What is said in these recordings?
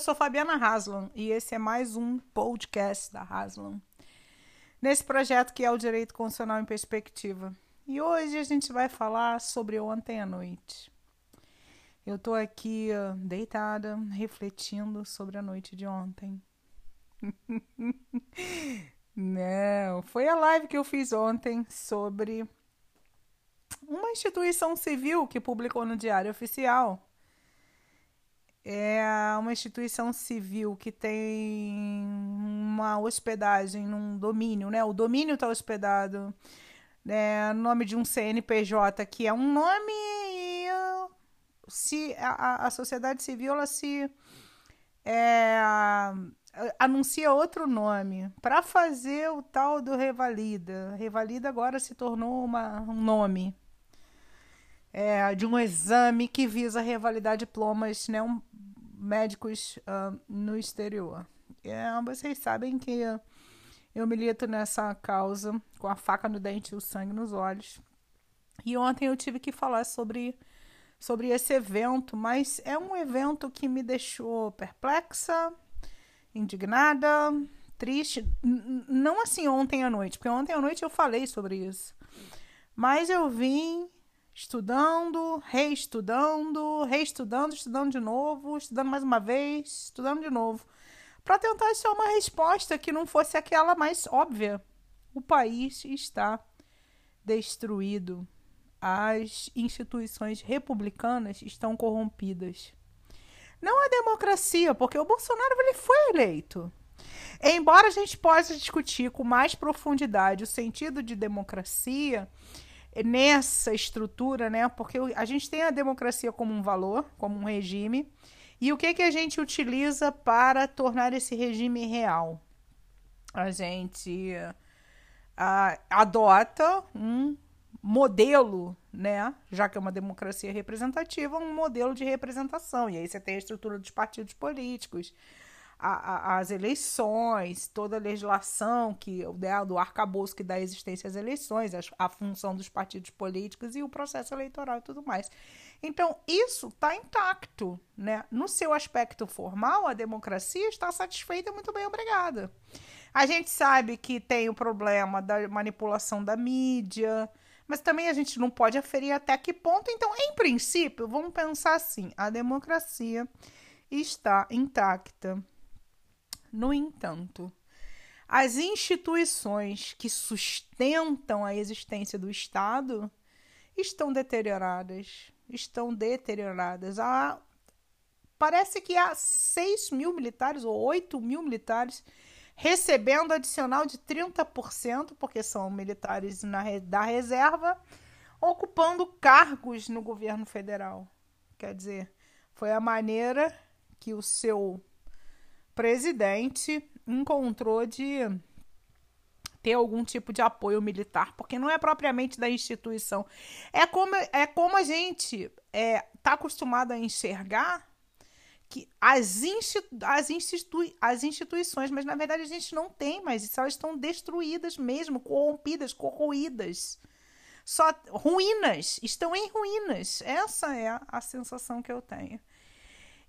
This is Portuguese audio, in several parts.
sou Fabiana Haslam e esse é mais um podcast da Haslam. Nesse projeto que é o Direito Constitucional em Perspectiva. E hoje a gente vai falar sobre ontem à noite. Eu tô aqui deitada, refletindo sobre a noite de ontem. Não, foi a live que eu fiz ontem sobre uma instituição civil que publicou no Diário Oficial é uma instituição civil que tem uma hospedagem num domínio, né? O domínio está hospedado é, no nome de um CNPJ, que é um nome. Se a, a sociedade civil ela se é, anuncia outro nome para fazer o tal do Revalida. Revalida agora se tornou uma, um nome. É, de um exame que visa revalidar diplomas né, um, médicos uh, no exterior. É, vocês sabem que eu milito nessa causa com a faca no dente e o sangue nos olhos. E ontem eu tive que falar sobre, sobre esse evento, mas é um evento que me deixou perplexa, indignada, triste. Não assim ontem à noite, porque ontem à noite eu falei sobre isso. Mas eu vim estudando, reestudando, reestudando, estudando de novo, estudando mais uma vez, estudando de novo, para tentar achar uma resposta que não fosse aquela mais óbvia. O país está destruído. As instituições republicanas estão corrompidas. Não a democracia, porque o Bolsonaro ele foi eleito. Embora a gente possa discutir com mais profundidade o sentido de democracia, nessa estrutura, né? Porque a gente tem a democracia como um valor, como um regime. E o que, que a gente utiliza para tornar esse regime real? A gente a, adota um modelo, né? Já que é uma democracia representativa, um modelo de representação. E aí você tem a estrutura dos partidos políticos, a, a, as eleições, toda a legislação que né, do arcabouço que dá existência às eleições, a, a função dos partidos políticos e o processo eleitoral e tudo mais. Então, isso está intacto. Né? No seu aspecto formal, a democracia está satisfeita, muito bem, obrigada. A gente sabe que tem o problema da manipulação da mídia, mas também a gente não pode aferir até que ponto. Então, em princípio, vamos pensar assim: a democracia está intacta. No entanto, as instituições que sustentam a existência do Estado estão deterioradas. Estão deterioradas. Há, parece que há 6 mil militares ou 8 mil militares recebendo adicional de 30%, porque são militares na, da reserva, ocupando cargos no governo federal. Quer dizer, foi a maneira que o seu presidente encontrou de ter algum tipo de apoio militar, porque não é propriamente da instituição. É como, é como a gente está é, tá acostumado a enxergar que as, institu as, institui as instituições, mas na verdade a gente não tem mais isso, elas estão destruídas mesmo, corrompidas, corroídas. Só ruínas, estão em ruínas. Essa é a, a sensação que eu tenho.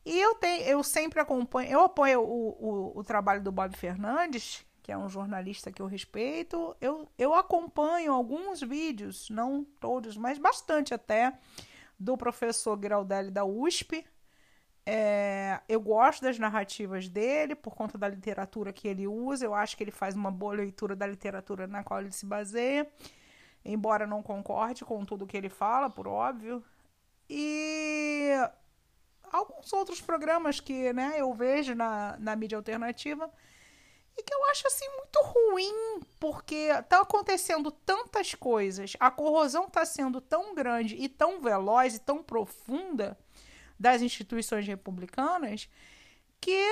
E eu, tenho, eu sempre acompanho, eu apoio o, o, o, trabalho do Bob Fernandes, que é um jornalista que eu respeito. Eu, eu acompanho alguns vídeos, não todos, mas bastante até, do professor Giraldelli da USP. É, eu gosto das narrativas dele por conta da literatura que ele usa. Eu acho que ele faz uma boa leitura da literatura na qual ele se baseia, embora não concorde com tudo que ele fala, por óbvio. E alguns outros programas que né, eu vejo na, na mídia alternativa e que eu acho assim muito ruim, porque tá acontecendo tantas coisas, a corrosão tá sendo tão grande e tão veloz e tão profunda das instituições republicanas que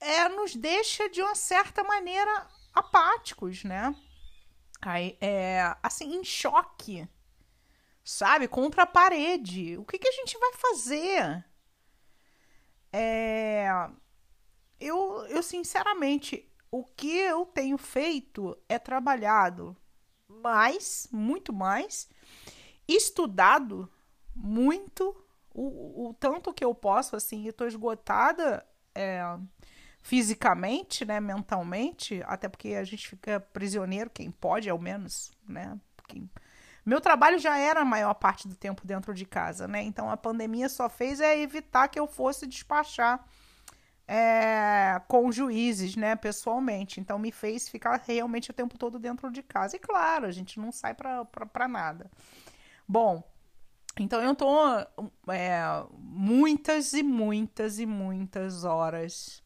é, nos deixa de uma certa maneira apáticos, né? Aí, é, assim, em choque, sabe? Contra a parede. O que, que a gente vai fazer? É, eu, eu, sinceramente, o que eu tenho feito é trabalhado mais, muito mais, estudado muito, o, o tanto que eu posso, assim, eu tô esgotada é, fisicamente, né, mentalmente, até porque a gente fica prisioneiro, quem pode, ao menos, né? Porque meu trabalho já era a maior parte do tempo dentro de casa, né? Então a pandemia só fez é evitar que eu fosse despachar é, com juízes, né, pessoalmente. Então me fez ficar realmente o tempo todo dentro de casa. E claro, a gente não sai para nada. Bom, então eu tô é, muitas e muitas e muitas horas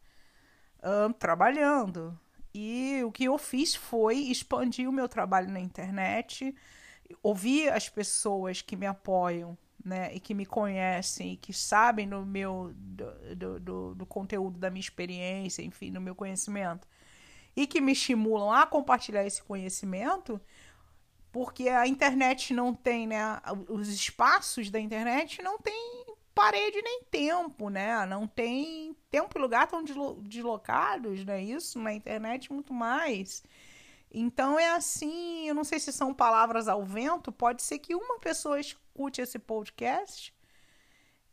trabalhando. E o que eu fiz foi expandir o meu trabalho na internet, ouvir as pessoas que me apoiam, né, e que me conhecem e que sabem do meu do, do, do, conteúdo da minha experiência, enfim, do meu conhecimento, e que me estimulam a compartilhar esse conhecimento, porque a internet não tem, né, os espaços da internet não tem parede nem tempo, né? Não tem tempo e lugar tão deslocados, né? Isso na internet muito mais. Então é assim, eu não sei se são palavras ao vento, pode ser que uma pessoa escute esse podcast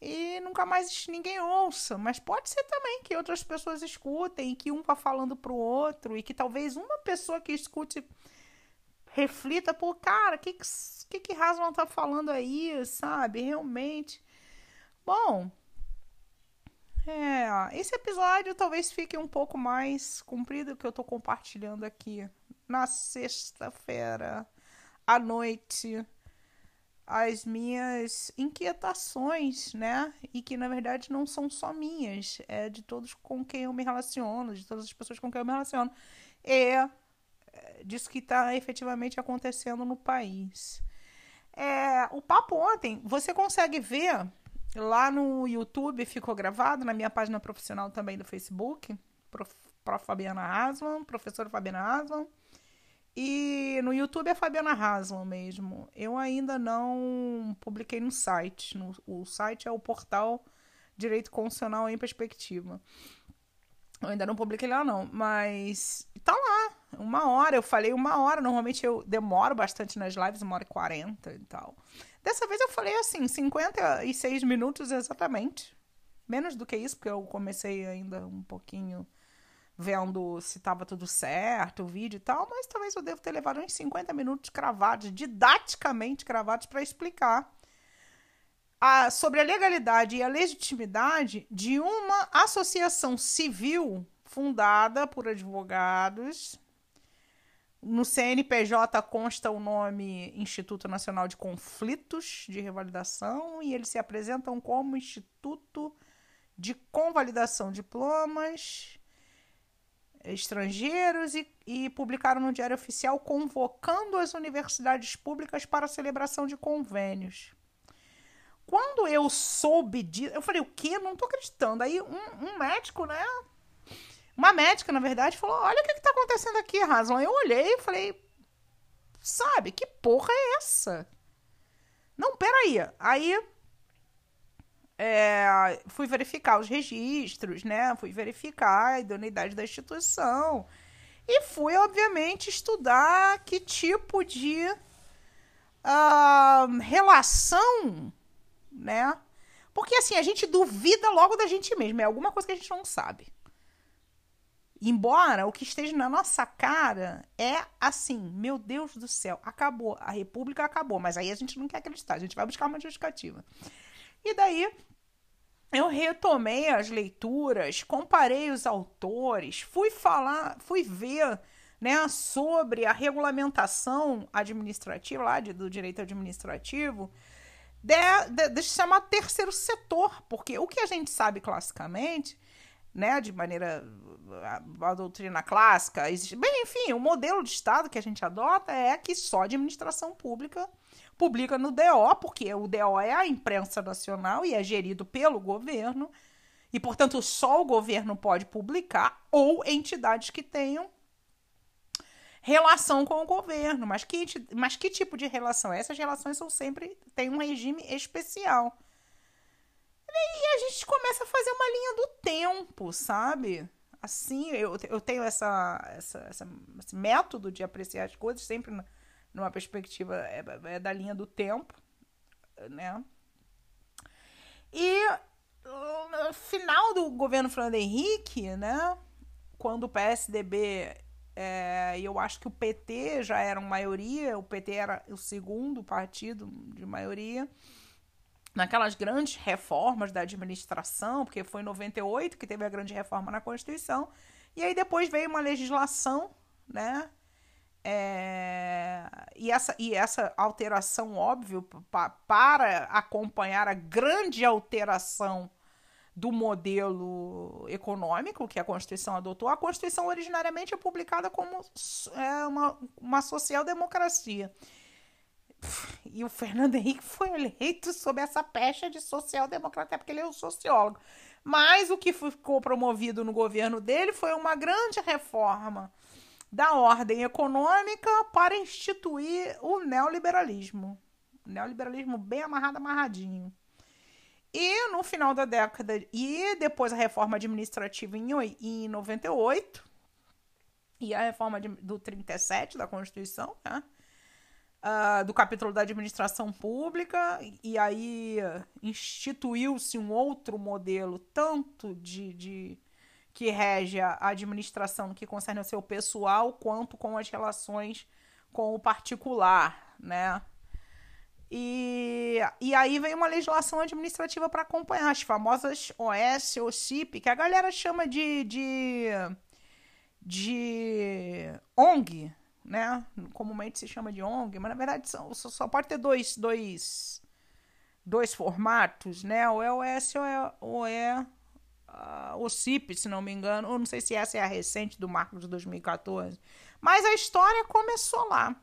e nunca mais ninguém ouça, mas pode ser também que outras pessoas escutem, que um vá falando pro outro e que talvez uma pessoa que escute reflita, pô, cara, o que que, que tá falando aí, sabe? Realmente. Bom, é, esse episódio talvez fique um pouco mais comprido que eu tô compartilhando aqui na sexta-feira à noite as minhas inquietações, né? E que na verdade não são só minhas, é de todos com quem eu me relaciono, de todas as pessoas com quem eu me relaciono. É disso que está efetivamente acontecendo no país. É, o papo ontem, você consegue ver lá no YouTube, ficou gravado, na minha página profissional também do Facebook, Prof, Prof. Fabiana Haslam, professora Fabiana Haslam. E no YouTube é Fabiana Haslam mesmo. Eu ainda não publiquei no site. No, o site é o portal Direito Constitucional em Perspectiva. Eu ainda não publiquei lá, não. Mas tá lá. Uma hora. Eu falei uma hora. Normalmente eu demoro bastante nas lives, uma hora e quarenta e tal. Dessa vez eu falei assim, 56 minutos exatamente. Menos do que isso, porque eu comecei ainda um pouquinho vendo se estava tudo certo, o vídeo e tal, mas talvez eu devo ter levado uns 50 minutos cravados, didaticamente cravados, para explicar a, sobre a legalidade e a legitimidade de uma associação civil fundada por advogados. No CNPJ consta o nome Instituto Nacional de Conflitos de Revalidação e eles se apresentam como Instituto de Convalidação de Diplomas estrangeiros e, e, publicaram no Diário Oficial convocando as universidades públicas para a celebração de convênios. Quando eu soube disso, eu falei, o quê? Não tô acreditando. Aí um, um médico, né? Uma médica, na verdade, falou: Olha o que, que tá acontecendo aqui, Razão. Eu olhei e falei: Sabe, que porra é essa? Não, peraí. Aí é, fui verificar os registros, né? Fui verificar a idoneidade da instituição. E fui, obviamente, estudar que tipo de uh, relação, né? Porque assim, a gente duvida logo da gente mesmo, é alguma coisa que a gente não sabe. Embora o que esteja na nossa cara é assim, meu Deus do céu, acabou, a república acabou, mas aí a gente não quer acreditar, a gente vai buscar uma justificativa. E daí eu retomei as leituras, comparei os autores, fui falar, fui ver né, sobre a regulamentação administrativa, lá de, do direito administrativo, de, de, de chamar terceiro setor, porque o que a gente sabe classicamente, né, de maneira a, a doutrina clássica, existe, bem, enfim, o modelo de Estado que a gente adota é que só administração pública publica no DO, porque o DO é a imprensa nacional e é gerido pelo governo, e, portanto, só o governo pode publicar, ou entidades que tenham relação com o governo. Mas que, mas que tipo de relação? Essas relações são sempre. têm um regime especial. E a gente começa a fazer uma linha do tempo, sabe? Assim, eu, eu tenho essa, essa, essa, esse método de apreciar as coisas sempre numa perspectiva é, é da linha do tempo, né? E final do governo Fernando Henrique, né? Quando o PSDB é, eu acho que o PT já era uma maioria, o PT era o segundo partido de maioria. Naquelas grandes reformas da administração, porque foi em 98 que teve a grande reforma na Constituição, e aí depois veio uma legislação, né? É, e, essa, e essa alteração, óbvio, pa, para acompanhar a grande alteração do modelo econômico que a Constituição adotou. A Constituição originariamente é publicada como é, uma, uma social-democracia. E o Fernando Henrique foi eleito sob essa pecha de social-democrata, porque ele é um sociólogo. Mas o que ficou promovido no governo dele foi uma grande reforma da ordem econômica para instituir o neoliberalismo. Neoliberalismo bem amarrado, amarradinho. E no final da década, e depois a reforma administrativa em, em 98, e a reforma de, do 37 da Constituição, né? Uh, do capítulo da administração pública, e aí instituiu-se um outro modelo, tanto de, de que rege a administração no que concerne ao seu pessoal, quanto com as relações com o particular, né? E, e aí vem uma legislação administrativa para acompanhar as famosas OS ou CIP, que a galera chama de, de, de ONG, né? Comumente se chama de ONG, mas na verdade são, só pode ter dois, dois, dois formatos, né? Ou é OS ou é, ou é uh, o CIP, se não me engano. Ou não sei se essa é a recente do marco de 2014. Mas a história começou lá.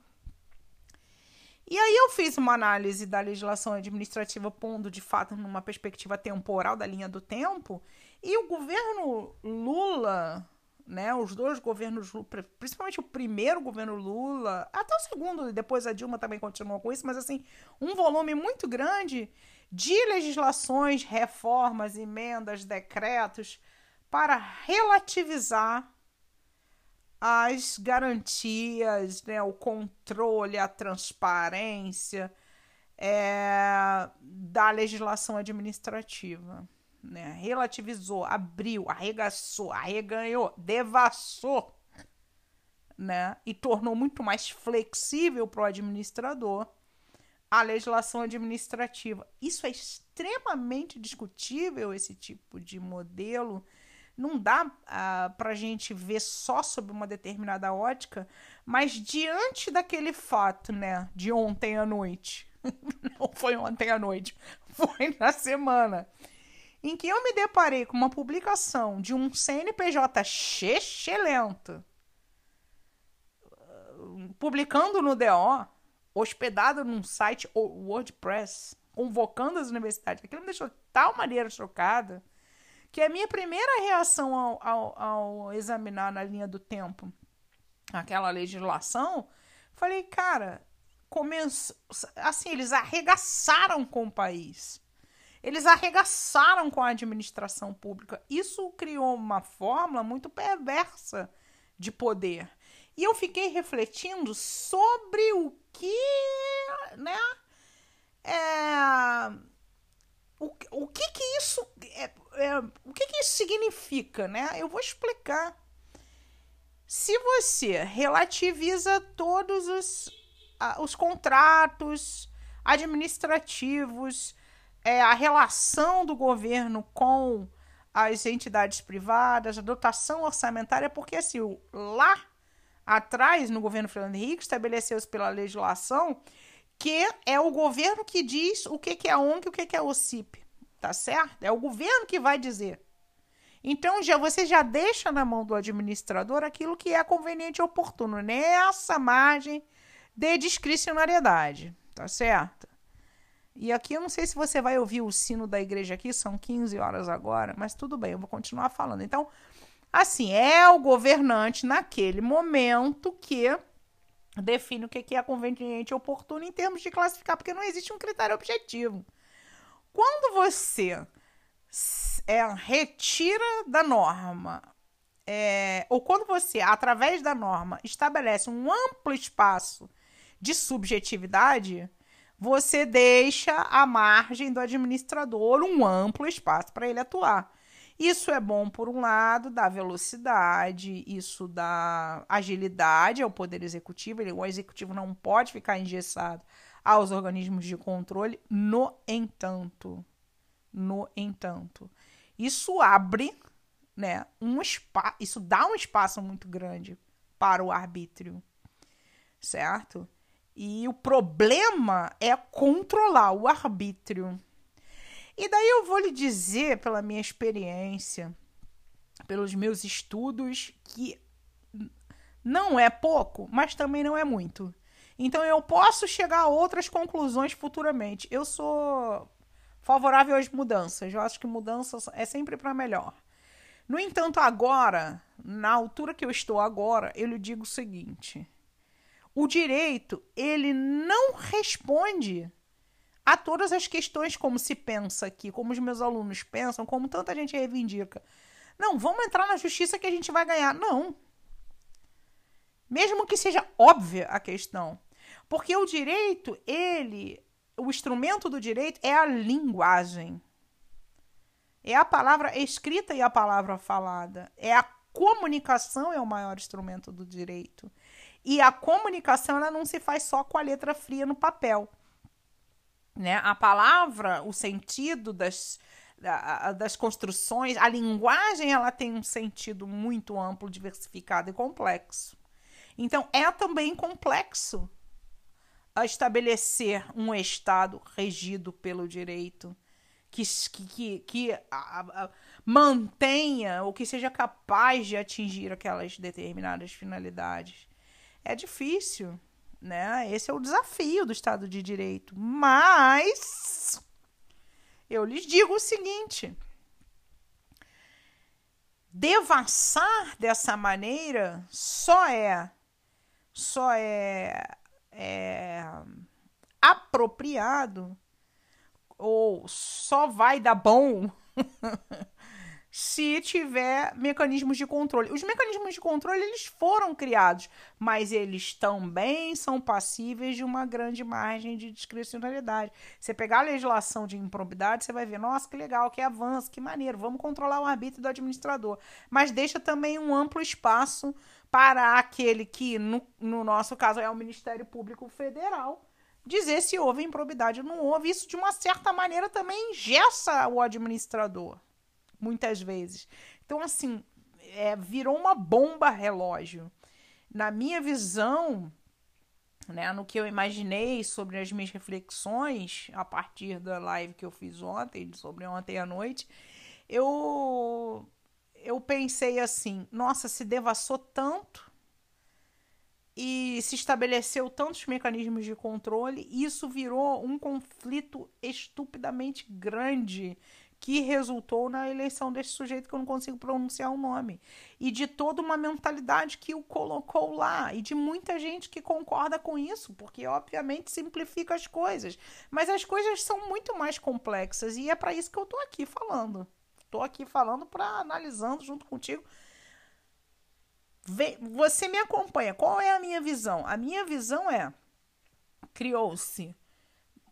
E aí eu fiz uma análise da legislação administrativa pondo de fato numa perspectiva temporal da linha do tempo, e o governo Lula, né, os dois governos, principalmente o primeiro governo Lula, até o segundo, depois a Dilma também continuou com isso, mas assim, um volume muito grande de legislações, reformas, emendas, decretos para relativizar as garantias, né, o controle, a transparência é, da legislação administrativa. Né? Relativizou, abriu, arregaçou, arreganhou, devassou né? e tornou muito mais flexível para o administrador a legislação administrativa. Isso é extremamente discutível, esse tipo de modelo. Não dá uh, ah, para a gente ver só sob uma determinada ótica, mas diante daquele fato, né, de ontem à noite, não foi ontem à noite, foi na semana, em que eu me deparei com uma publicação de um CNPJ excelente, publicando no DO, hospedado num site WordPress, convocando as universidades. Aquilo me deixou de tal maneira chocada que a minha primeira reação ao, ao, ao examinar na linha do tempo aquela legislação, falei, cara, começou, assim, eles arregaçaram com o país. Eles arregaçaram com a administração pública. Isso criou uma fórmula muito perversa de poder. E eu fiquei refletindo sobre o que, né, é, o, o que que isso é, é, o que que isso significa, né? Eu vou explicar. Se você relativiza todos os, os contratos administrativos, é, a relação do governo com as entidades privadas, a dotação orçamentária, porque assim, lá atrás, no governo Fernando Henrique, estabeleceu-se pela legislação que é o governo que diz o que, que é a ONG e o que, que é o CIP. Tá certo? É o governo que vai dizer. Então, já você já deixa na mão do administrador aquilo que é conveniente e oportuno, nessa margem de discricionariedade, tá certo? E aqui eu não sei se você vai ouvir o sino da igreja aqui, são 15 horas agora, mas tudo bem, eu vou continuar falando. Então, assim, é o governante naquele momento que define o que é conveniente e oportuno em termos de classificar, porque não existe um critério objetivo. Quando você é, retira da norma, é, ou quando você, através da norma, estabelece um amplo espaço de subjetividade, você deixa à margem do administrador um amplo espaço para ele atuar. Isso é bom, por um lado, dá velocidade, isso dá agilidade ao Poder Executivo. o Executivo não pode ficar engessado aos organismos de controle. No entanto, no entanto, isso abre né, um espaço, isso dá um espaço muito grande para o arbítrio, certo? E o problema é controlar o arbítrio. E daí eu vou lhe dizer, pela minha experiência, pelos meus estudos, que não é pouco, mas também não é muito. Então eu posso chegar a outras conclusões futuramente. Eu sou favorável às mudanças. Eu acho que mudanças é sempre para melhor. No entanto, agora, na altura que eu estou agora, eu lhe digo o seguinte: o direito, ele não responde a todas as questões como se pensa aqui, como os meus alunos pensam, como tanta gente reivindica. Não, vamos entrar na justiça que a gente vai ganhar. Não. Mesmo que seja óbvia a questão. Porque o direito, ele, o instrumento do direito é a linguagem. É a palavra escrita e a palavra falada. É a comunicação é o maior instrumento do direito. E a comunicação ela não se faz só com a letra fria no papel. Né? A palavra, o sentido das, das construções, a linguagem ela tem um sentido muito amplo, diversificado e complexo. Então é também complexo estabelecer um Estado regido pelo direito que, que, que a, a, mantenha ou que seja capaz de atingir aquelas determinadas finalidades. É difícil, né? Esse é o desafio do Estado de Direito. Mas eu lhes digo o seguinte: devassar dessa maneira só é só é, é apropriado ou só vai dar bom se tiver mecanismos de controle. Os mecanismos de controle eles foram criados, mas eles também são passíveis de uma grande margem de discricionalidade. Você pegar a legislação de improbidade, você vai ver, nossa, que legal, que avanço, que maneiro, vamos controlar o arbítrio do administrador. Mas deixa também um amplo espaço para aquele que, no, no nosso caso, é o Ministério Público Federal, dizer se houve improbidade ou não houve. Isso, de uma certa maneira, também engessa o administrador, muitas vezes. Então, assim, é, virou uma bomba relógio. Na minha visão, né, no que eu imaginei sobre as minhas reflexões a partir da live que eu fiz ontem, sobre ontem à noite, eu eu pensei assim, nossa, se devassou tanto e se estabeleceu tantos mecanismos de controle, isso virou um conflito estupidamente grande que resultou na eleição desse sujeito que eu não consigo pronunciar o nome. E de toda uma mentalidade que o colocou lá. E de muita gente que concorda com isso, porque obviamente simplifica as coisas. Mas as coisas são muito mais complexas e é para isso que eu estou aqui falando. Estou aqui falando para analisando junto contigo você me acompanha. Qual é a minha visão? A minha visão é: criou-se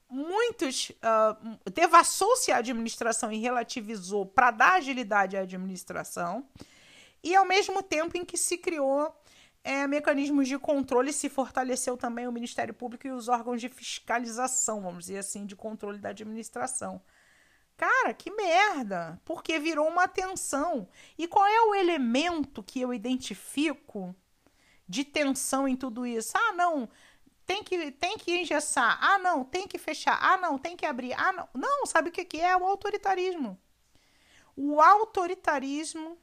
muitos. Uh, devassou-se a administração e relativizou para dar agilidade à administração, e ao mesmo tempo em que se criou é, mecanismos de controle, se fortaleceu também o Ministério Público e os órgãos de fiscalização, vamos dizer assim, de controle da administração. Cara, que merda! Porque virou uma tensão. E qual é o elemento que eu identifico de tensão em tudo isso? Ah, não, tem que, tem que engessar. Ah, não, tem que fechar. Ah, não, tem que abrir. Ah, não. Não, sabe o que, que é? O autoritarismo. O autoritarismo,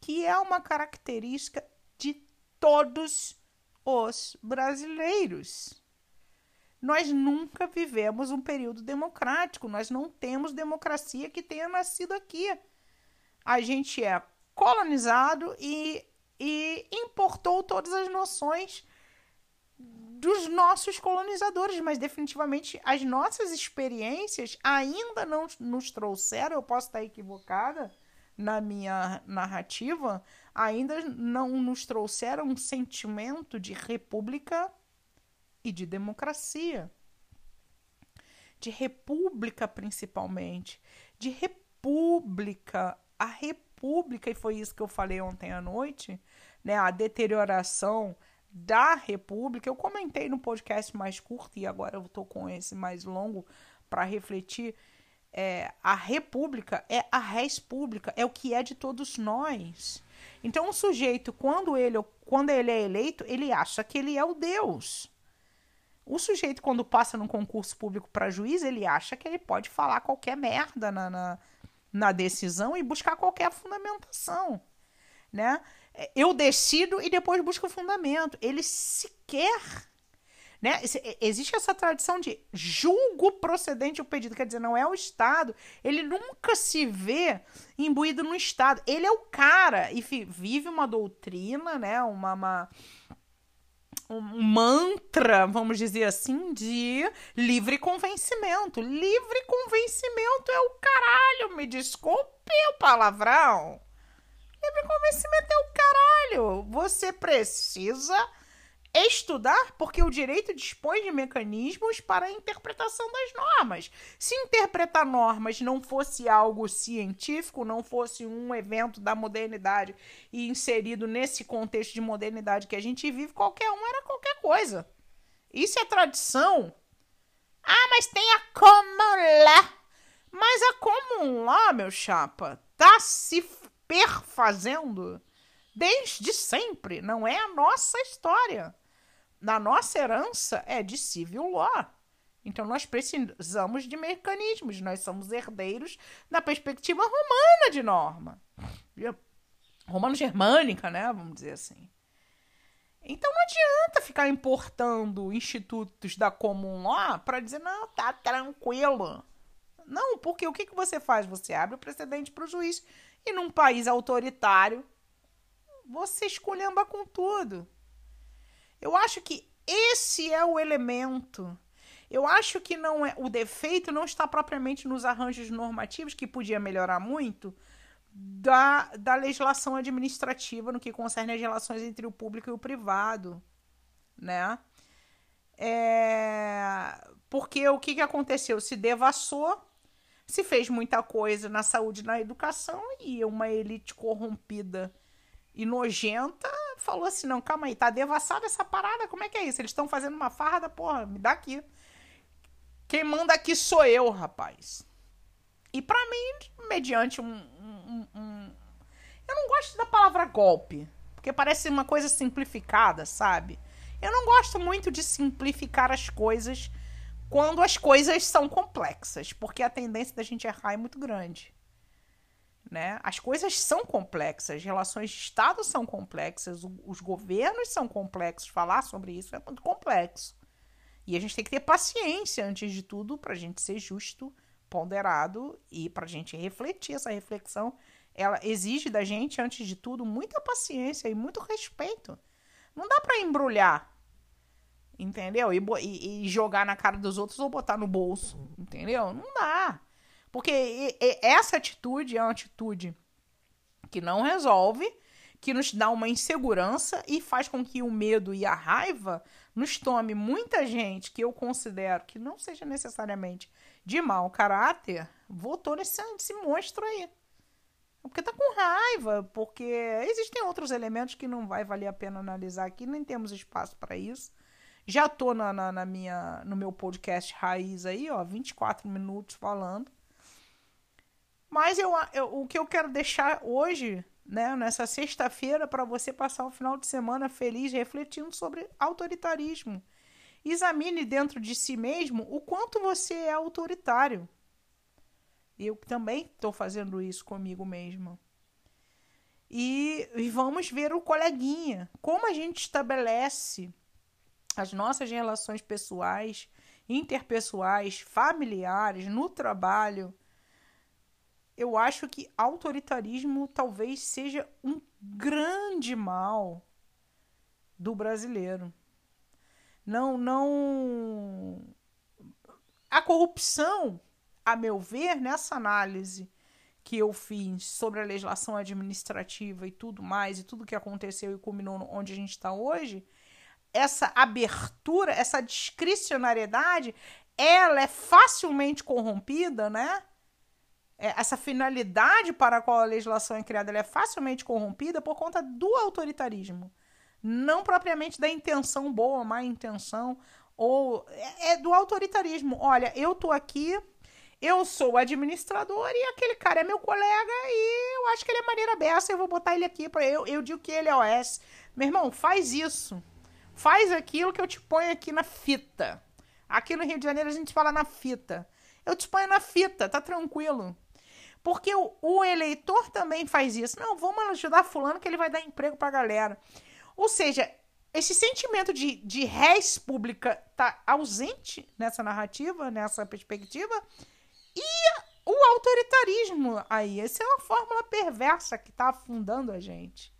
que é uma característica de todos os brasileiros. Nós nunca vivemos um período democrático, nós não temos democracia que tenha nascido aqui. A gente é colonizado e, e importou todas as noções dos nossos colonizadores, mas definitivamente as nossas experiências ainda não nos trouxeram, eu posso estar equivocada na minha narrativa, ainda não nos trouxeram um sentimento de república e de democracia, de república principalmente, de república. A república, e foi isso que eu falei ontem à noite, né, a deterioração da república. Eu comentei no podcast mais curto e agora eu estou com esse mais longo para refletir. É, a república é a res pública, é o que é de todos nós. Então o sujeito, quando ele, quando ele é eleito, ele acha que ele é o Deus. O sujeito, quando passa num concurso público para juiz, ele acha que ele pode falar qualquer merda na, na, na decisão e buscar qualquer fundamentação. Né? Eu decido e depois busco o fundamento. Ele sequer. Né? Existe essa tradição de julgo procedente o pedido, quer dizer, não é o Estado. Ele nunca se vê imbuído no Estado. Ele é o cara e vive uma doutrina, né? uma, uma um mantra, vamos dizer assim, de livre convencimento. Livre convencimento é o caralho, me desculpe o palavrão. Livre convencimento é o caralho. Você precisa estudar porque o direito dispõe de mecanismos para a interpretação das normas. Se interpretar normas não fosse algo científico, não fosse um evento da modernidade e inserido nesse contexto de modernidade que a gente vive, qualquer um era qualquer coisa. Isso é tradição. Ah, mas tem a common law. Mas a common law, meu chapa, tá se perfazendo desde sempre. Não é a nossa história na nossa herança é de civil law. Então nós precisamos de mecanismos, nós somos herdeiros da perspectiva romana de norma. Romano-germânica, né? Vamos dizer assim. Então não adianta ficar importando institutos da common law para dizer, não, tá tranquilo. Não, porque o que, que você faz? Você abre o precedente para o juiz. E num país autoritário, você esculhamba com tudo. Eu acho que esse é o elemento. Eu acho que não é o defeito não está propriamente nos arranjos normativos, que podia melhorar muito, da, da legislação administrativa no que concerne as relações entre o público e o privado, né? É... Porque o que, que aconteceu? Se devassou, se fez muita coisa na saúde e na educação e uma elite corrompida e nojenta falou assim: não, calma aí, tá devassada essa parada, como é que é isso? Eles estão fazendo uma farra da porra, me dá aqui. Quem manda aqui sou eu, rapaz. E para mim, mediante um, um, um, Eu não gosto da palavra golpe, porque parece uma coisa simplificada, sabe? Eu não gosto muito de simplificar as coisas quando as coisas são complexas, porque a tendência da gente errar é muito grande. Né? As coisas são complexas, as relações de Estado são complexas, os governos são complexos. Falar sobre isso é muito complexo. E a gente tem que ter paciência, antes de tudo, para a gente ser justo, ponderado e para a gente refletir. Essa reflexão ela exige da gente, antes de tudo, muita paciência e muito respeito. Não dá para embrulhar, entendeu? E, e, jogar na cara dos outros ou botar no bolso, entendeu? Não dá. Porque essa atitude é uma atitude que não resolve, que nos dá uma insegurança e faz com que o medo e a raiva nos tome muita gente que eu considero que não seja necessariamente de mau caráter, votou nesse, nesse monstro aí. Porque tá com raiva, porque existem outros elementos que não vai valer a pena analisar aqui, nem temos espaço para isso. Já tô na, na, na, minha, no meu podcast Raiz aí, ó, 24 minutos falando. Mas eu, eu, o que eu quero deixar hoje, né, nessa sexta-feira, para você passar o final de semana feliz refletindo sobre autoritarismo. Examine dentro de si mesmo o quanto você é autoritário. Eu também estou fazendo isso comigo mesma. E, e vamos ver o coleguinha. Como a gente estabelece as nossas relações pessoais, interpessoais, familiares, no trabalho eu acho que autoritarismo talvez seja um grande mal do brasileiro. Não, não. A corrupção, a meu ver, nessa análise que eu fiz sobre a legislação administrativa e tudo mais, e tudo que aconteceu e culminou onde a gente está hoje, essa abertura, essa discricionariedade, ela é facilmente corrompida, né? é, essa finalidade para a qual a legislação é criada é facilmente corrompida por conta do autoritarismo. Não propriamente da intenção boa, má intenção, ou é, é do autoritarismo. Olha, eu tô aqui, eu sou o administrador e aquele cara é meu colega e eu acho que ele é maneira beça, eu vou botar ele aqui para eu, eu digo que ele é OS. Meu irmão, faz isso. Faz aquilo que eu te ponho aqui na fita. Aqui no Rio de Janeiro a gente fala na fita. Eu te ponho na fita, tá tranquilo. Porque o, o, eleitor também faz isso. Não, vamos ajudar fulano que ele vai dar emprego pra galera. Ou seja, esse sentimento de, de res pública tá ausente nessa narrativa, nessa perspectiva. E o autoritarismo aí. Essa é uma fórmula perversa que está afundando a gente.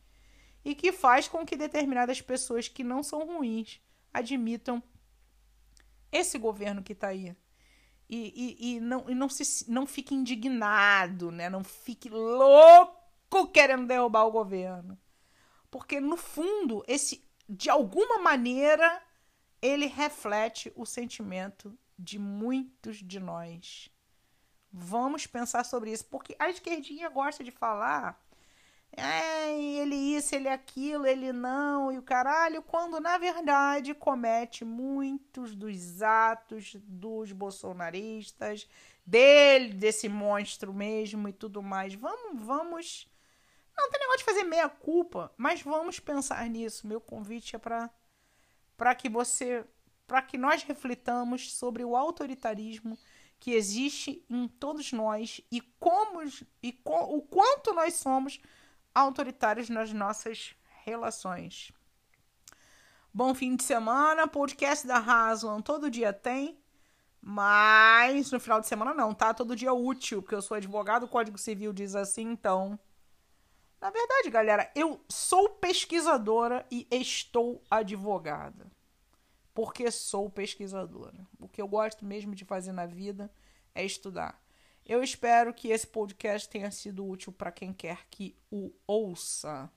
E que faz com que determinadas pessoas que não são ruins admitam esse governo que está aí e, e, e, não, e não, se, não fique indignado, né? Não fique louco querendo derrubar o governo. Porque, no fundo, esse, de alguma maneira, ele reflete o sentimento de muitos de nós. Vamos pensar sobre isso, porque a esquerdinha gosta de falar é, ele isso, ele aquilo, ele não, e o caralho, quando na verdade comete muitos dos atos dos bolsonaristas, dele, desse monstro mesmo e tudo mais. Vamos, vamos. Não tem negócio de fazer meia culpa, mas vamos pensar nisso. Meu convite é para para que você, para que nós reflitamos sobre o autoritarismo que existe em todos nós e como e com, o quanto nós somos autoritários nas nossas relações. Bom fim de semana, podcast da Haslam todo dia tem, mas no final de semana não, tá? Todo dia útil, porque eu sou advogado, o Código Civil diz assim, então. Na verdade, galera, eu sou pesquisadora e estou advogada. Porque sou pesquisadora. O que eu gosto mesmo de fazer na vida é estudar. Eu espero que esse podcast tenha sido útil para quem quer que o ouça.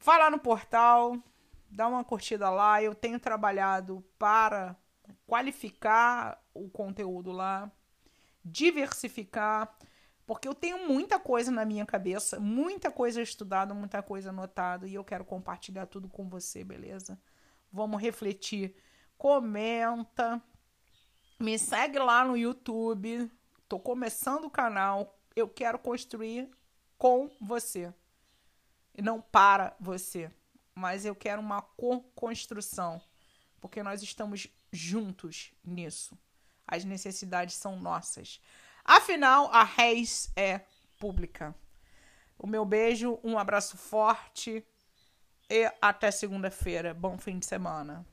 Vai lá no portal, dá uma curtida lá. Eu tenho trabalhado para qualificar o conteúdo lá, diversificar, porque eu tenho muita coisa na minha cabeça, muita coisa estudada, muita coisa anotada e eu quero compartilhar tudo com você, beleza? Vamos refletir. Comenta, me segue lá no YouTube. Tô começando o canal. Eu quero construir com você. E não para você. Mas eu quero uma co-construção. Porque nós estamos juntos nisso. As necessidades são nossas. Afinal, a Reis é pública. O meu beijo, um abraço forte e até segunda-feira. Bom fim de semana.